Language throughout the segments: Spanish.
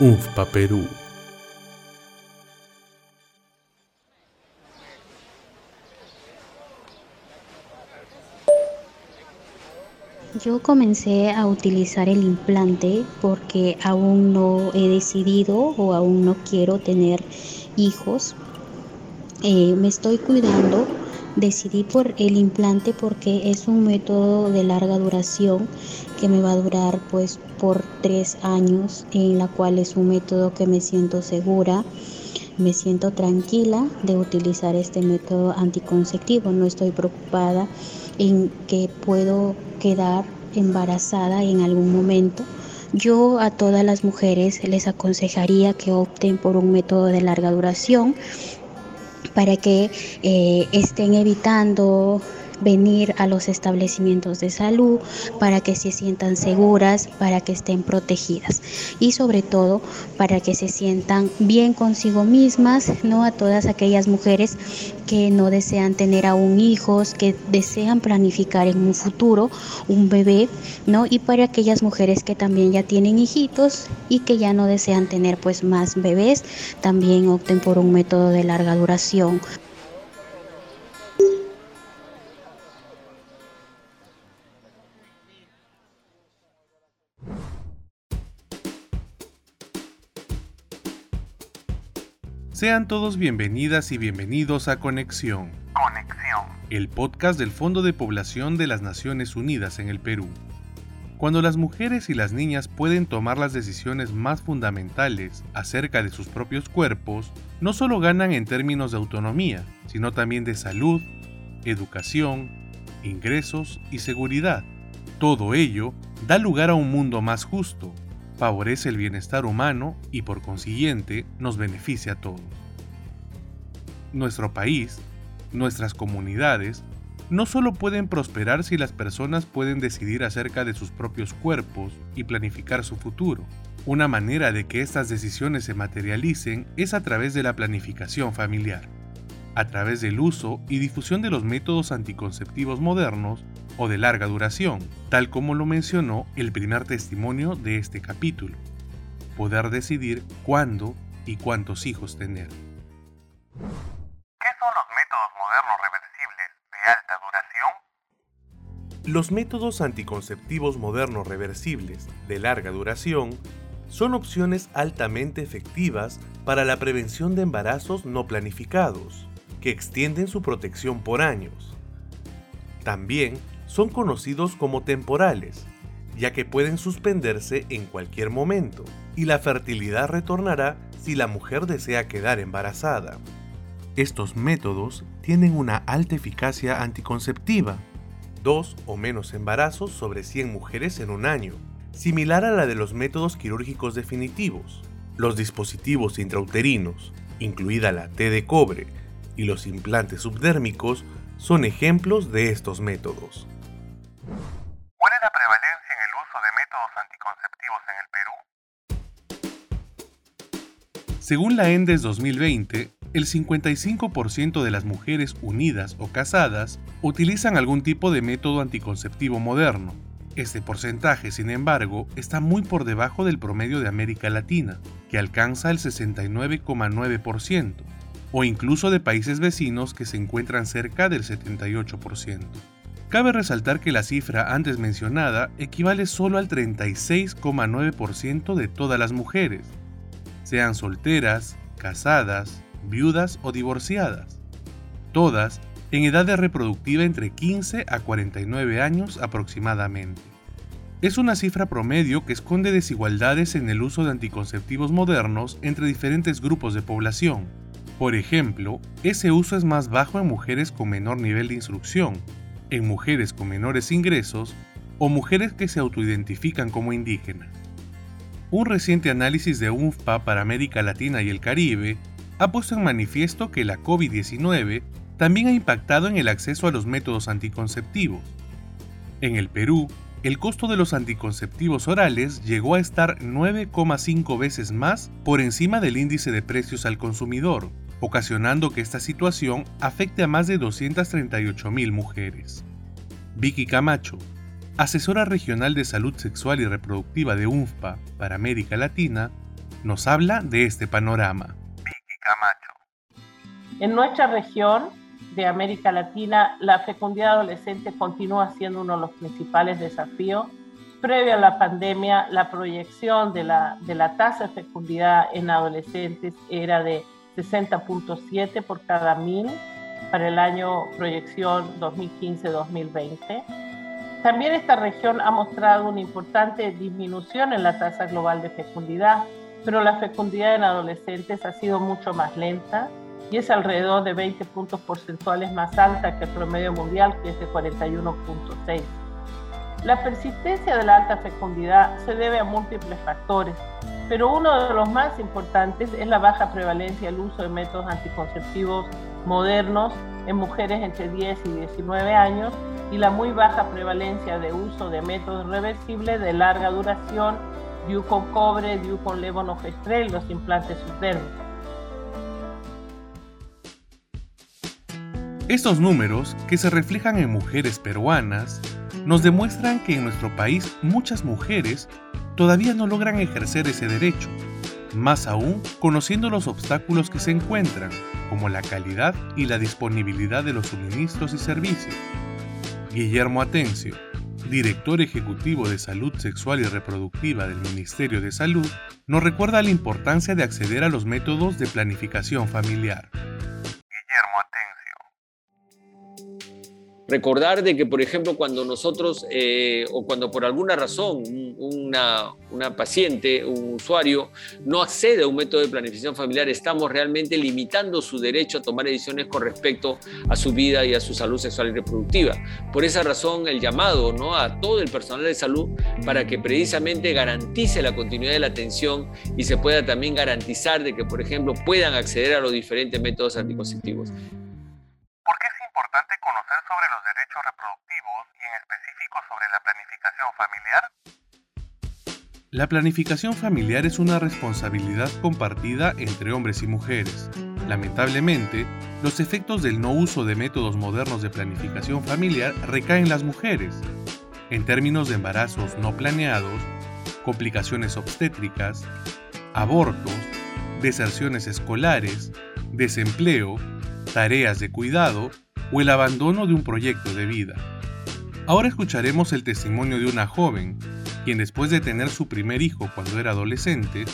UNFPA Perú. Yo comencé a utilizar el implante porque aún no he decidido o aún no quiero tener hijos. Eh, me estoy cuidando. Decidí por el implante porque es un método de larga duración que me va a durar pues por tres años, en la cual es un método que me siento segura, me siento tranquila de utilizar este método anticonceptivo. No estoy preocupada en que puedo quedar embarazada en algún momento. Yo a todas las mujeres les aconsejaría que opten por un método de larga duración para que eh, estén evitando venir a los establecimientos de salud para que se sientan seguras, para que estén protegidas y sobre todo para que se sientan bien consigo mismas, no a todas aquellas mujeres que no desean tener aún hijos, que desean planificar en un futuro un bebé, ¿no? Y para aquellas mujeres que también ya tienen hijitos y que ya no desean tener pues más bebés, también opten por un método de larga duración. Sean todos bienvenidas y bienvenidos a Conexión. Conexión. El podcast del Fondo de Población de las Naciones Unidas en el Perú. Cuando las mujeres y las niñas pueden tomar las decisiones más fundamentales acerca de sus propios cuerpos, no solo ganan en términos de autonomía, sino también de salud, educación, ingresos y seguridad. Todo ello da lugar a un mundo más justo, favorece el bienestar humano y por consiguiente nos beneficia a todos. Nuestro país, nuestras comunidades, no solo pueden prosperar si las personas pueden decidir acerca de sus propios cuerpos y planificar su futuro. Una manera de que estas decisiones se materialicen es a través de la planificación familiar, a través del uso y difusión de los métodos anticonceptivos modernos o de larga duración, tal como lo mencionó el primer testimonio de este capítulo. Poder decidir cuándo y cuántos hijos tener. ¿Qué son los métodos modernos reversibles de alta duración? Los métodos anticonceptivos modernos reversibles de larga duración son opciones altamente efectivas para la prevención de embarazos no planificados, que extienden su protección por años. También son conocidos como temporales, ya que pueden suspenderse en cualquier momento y la fertilidad retornará si la mujer desea quedar embarazada. Estos métodos tienen una alta eficacia anticonceptiva, dos o menos embarazos sobre 100 mujeres en un año, similar a la de los métodos quirúrgicos definitivos. Los dispositivos intrauterinos, incluida la T de cobre, y los implantes subdérmicos son ejemplos de estos métodos. Según la ENDES 2020, el 55% de las mujeres unidas o casadas utilizan algún tipo de método anticonceptivo moderno. Este porcentaje, sin embargo, está muy por debajo del promedio de América Latina, que alcanza el 69,9%, o incluso de países vecinos que se encuentran cerca del 78%. Cabe resaltar que la cifra antes mencionada equivale solo al 36,9% de todas las mujeres, sean solteras, casadas, viudas o divorciadas, todas en edad reproductiva entre 15 a 49 años aproximadamente. Es una cifra promedio que esconde desigualdades en el uso de anticonceptivos modernos entre diferentes grupos de población. Por ejemplo, ese uso es más bajo en mujeres con menor nivel de instrucción, en mujeres con menores ingresos o mujeres que se autoidentifican como indígenas. Un reciente análisis de UNFPA para América Latina y el Caribe ha puesto en manifiesto que la COVID-19 también ha impactado en el acceso a los métodos anticonceptivos. En el Perú, el costo de los anticonceptivos orales llegó a estar 9,5 veces más por encima del índice de precios al consumidor, ocasionando que esta situación afecte a más de 238.000 mujeres. Vicky Camacho, asesora regional de salud sexual y reproductiva de UNFPA para América Latina, nos habla de este panorama. Vicky Camacho. En nuestra región de América Latina, la fecundidad adolescente continúa siendo uno de los principales desafíos. Previo a la pandemia, la proyección de la, de la tasa de fecundidad en adolescentes era de 60.7 por cada mil para el año proyección 2015-2020. También esta región ha mostrado una importante disminución en la tasa global de fecundidad, pero la fecundidad en adolescentes ha sido mucho más lenta y es alrededor de 20 puntos porcentuales más alta que el promedio mundial, que es de 41.6. La persistencia de la alta fecundidad se debe a múltiples factores, pero uno de los más importantes es la baja prevalencia del uso de métodos anticonceptivos modernos en mujeres entre 10 y 19 años y la muy baja prevalencia de uso de métodos reversibles de larga duración, DIU con cobre, DIU con levonorgestrel, los implantes subdérmicos. Estos números, que se reflejan en mujeres peruanas, nos demuestran que en nuestro país muchas mujeres todavía no logran ejercer ese derecho, más aún conociendo los obstáculos que se encuentran, como la calidad y la disponibilidad de los suministros y servicios. Guillermo Atencio, director ejecutivo de Salud Sexual y Reproductiva del Ministerio de Salud, nos recuerda la importancia de acceder a los métodos de planificación familiar. Recordar de que, por ejemplo, cuando nosotros eh, o cuando por alguna razón una, una, paciente, un usuario, no accede a un método de planificación familiar, estamos realmente limitando su derecho a tomar decisiones con respecto a su vida y a su salud sexual y reproductiva. Por esa razón, el llamado ¿no? a todo el personal de salud para que precisamente garantice la continuidad de la atención y se pueda también garantizar de que, por ejemplo, puedan acceder a los diferentes métodos anticonceptivos. ¿Por qué es importante reproductivos y en específico sobre la planificación familiar? La planificación familiar es una responsabilidad compartida entre hombres y mujeres. Lamentablemente, los efectos del no uso de métodos modernos de planificación familiar recaen en las mujeres. En términos de embarazos no planeados, complicaciones obstétricas, abortos, deserciones escolares, desempleo, tareas de cuidado o el abandono de un proyecto de vida. Ahora escucharemos el testimonio de una joven, quien después de tener su primer hijo cuando era adolescente,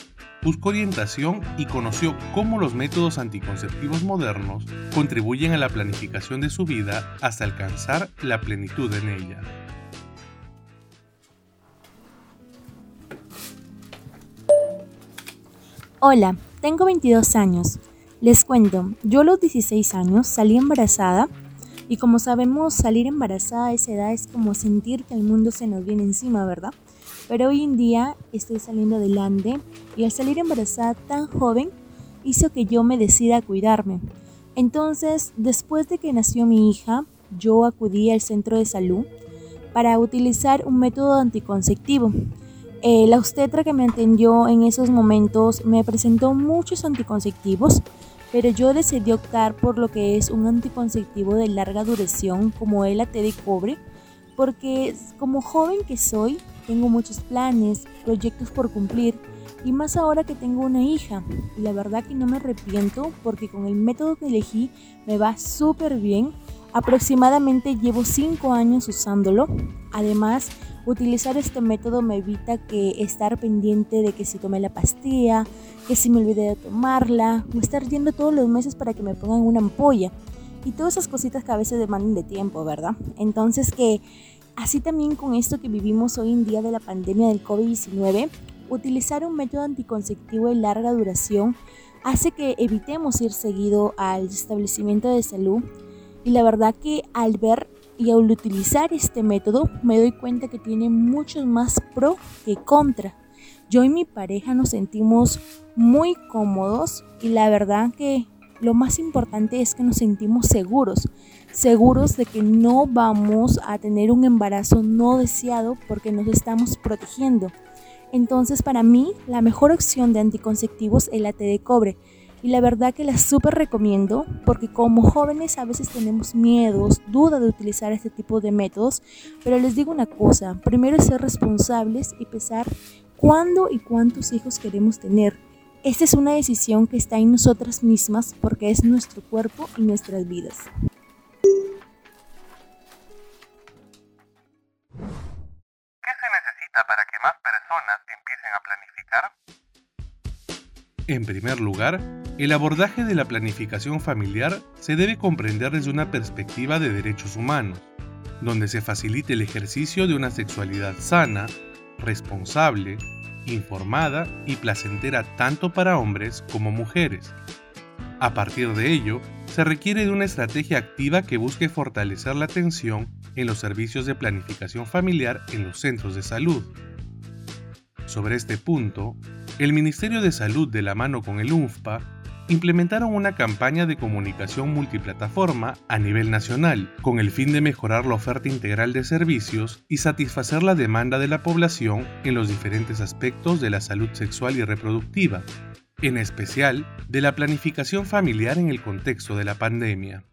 buscó orientación y conoció cómo los métodos anticonceptivos modernos contribuyen a la planificación de su vida hasta alcanzar la plenitud en ella. Hola, tengo 22 años. Les cuento, yo a los 16 años salí embarazada y como sabemos salir embarazada a esa edad es como sentir que el mundo se nos viene encima, ¿verdad? Pero hoy en día estoy saliendo adelante y al salir embarazada tan joven hizo que yo me decida a cuidarme. Entonces, después de que nació mi hija, yo acudí al centro de salud para utilizar un método anticonceptivo. Eh, la obstetra que me atendió en esos momentos me presentó muchos anticonceptivos pero yo decidí optar por lo que es un anticonceptivo de larga duración como el AT de cobre, porque como joven que soy, tengo muchos planes, proyectos por cumplir, y más ahora que tengo una hija. Y la verdad que no me arrepiento porque con el método que elegí me va súper bien. Aproximadamente llevo 5 años usándolo. Además, Utilizar este método me evita que estar pendiente de que si tomé la pastilla, que si me olvidé de tomarla, o estar yendo todos los meses para que me pongan una ampolla. Y todas esas cositas que a veces demandan de tiempo, ¿verdad? Entonces que así también con esto que vivimos hoy en día de la pandemia del COVID-19, utilizar un método anticonceptivo de larga duración hace que evitemos ir seguido al establecimiento de salud. Y la verdad que al ver y al utilizar este método me doy cuenta que tiene muchos más pro que contra. Yo y mi pareja nos sentimos muy cómodos y la verdad que lo más importante es que nos sentimos seguros, seguros de que no vamos a tener un embarazo no deseado porque nos estamos protegiendo. Entonces para mí la mejor opción de anticonceptivos es la T de cobre y la verdad que la súper recomiendo porque como jóvenes a veces tenemos miedos, duda de utilizar este tipo de métodos, pero les digo una cosa, primero es ser responsables y pensar cuándo y cuántos hijos queremos tener. Esta es una decisión que está en nosotras mismas porque es nuestro cuerpo y nuestras vidas. ¿Qué se necesita para que más personas empiecen a planificar? En primer lugar, el abordaje de la planificación familiar se debe comprender desde una perspectiva de derechos humanos, donde se facilite el ejercicio de una sexualidad sana, responsable, informada y placentera tanto para hombres como mujeres. A partir de ello, se requiere de una estrategia activa que busque fortalecer la atención en los servicios de planificación familiar en los centros de salud. Sobre este punto, el Ministerio de Salud de la mano con el UNFPA implementaron una campaña de comunicación multiplataforma a nivel nacional, con el fin de mejorar la oferta integral de servicios y satisfacer la demanda de la población en los diferentes aspectos de la salud sexual y reproductiva, en especial de la planificación familiar en el contexto de la pandemia.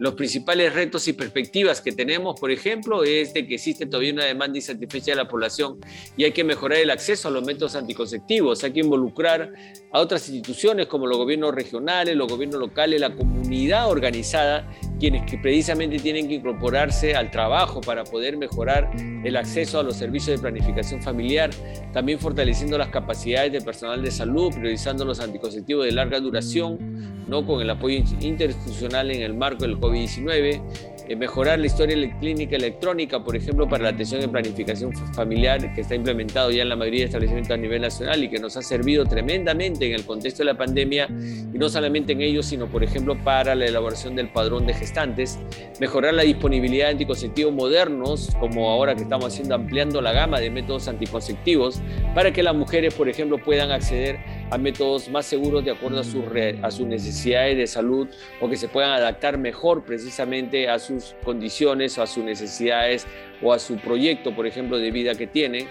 Los principales retos y perspectivas que tenemos, por ejemplo, es de que existe todavía una demanda insatisfecha de la población y hay que mejorar el acceso a los métodos anticonceptivos. Hay que involucrar a otras instituciones como los gobiernos regionales, los gobiernos locales, la comunidad organizada, quienes que precisamente tienen que incorporarse al trabajo para poder mejorar el acceso a los servicios de planificación familiar, también fortaleciendo las capacidades del personal de salud, priorizando los anticonceptivos de larga duración ¿no? con el apoyo interinstitucional en el marco del COVID-19, eh, mejorar la historia clínica electrónica, por ejemplo, para la atención de planificación familiar que está implementado ya en la mayoría de establecimientos a nivel nacional y que nos ha servido tremendamente en el contexto de la pandemia, y no solamente en ello, sino, por ejemplo, para la elaboración del padrón de gestantes, mejorar la disponibilidad de anticonceptivos modernos, como ahora que estamos haciendo, ampliando la gama de métodos anticonceptivos, para que las mujeres, por ejemplo, puedan acceder a métodos más seguros de acuerdo a, a sus necesidades de salud o que se puedan adaptar mejor precisamente a sus condiciones o a sus necesidades o a su proyecto, por ejemplo, de vida que tienen.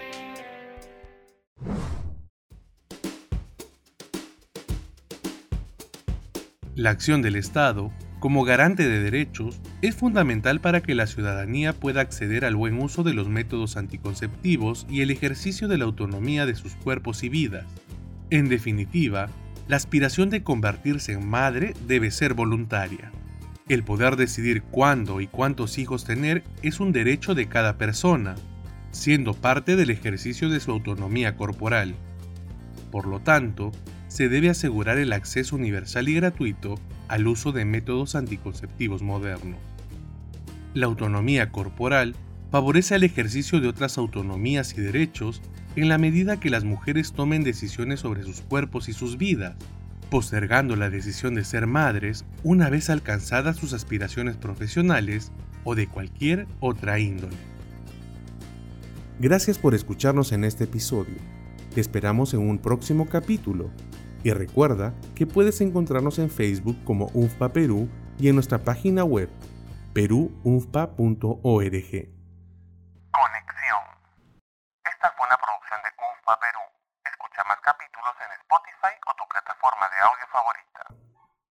La acción del Estado, como garante de derechos, es fundamental para que la ciudadanía pueda acceder al buen uso de los métodos anticonceptivos y el ejercicio de la autonomía de sus cuerpos y vidas. En definitiva, la aspiración de convertirse en madre debe ser voluntaria. El poder decidir cuándo y cuántos hijos tener es un derecho de cada persona, siendo parte del ejercicio de su autonomía corporal. Por lo tanto, se debe asegurar el acceso universal y gratuito al uso de métodos anticonceptivos modernos. La autonomía corporal favorece el ejercicio de otras autonomías y derechos en la medida que las mujeres tomen decisiones sobre sus cuerpos y sus vidas, postergando la decisión de ser madres una vez alcanzadas sus aspiraciones profesionales o de cualquier otra índole. Gracias por escucharnos en este episodio. Te esperamos en un próximo capítulo. Y recuerda que puedes encontrarnos en Facebook como UNFPA Perú y en nuestra página web perúunfpa.org.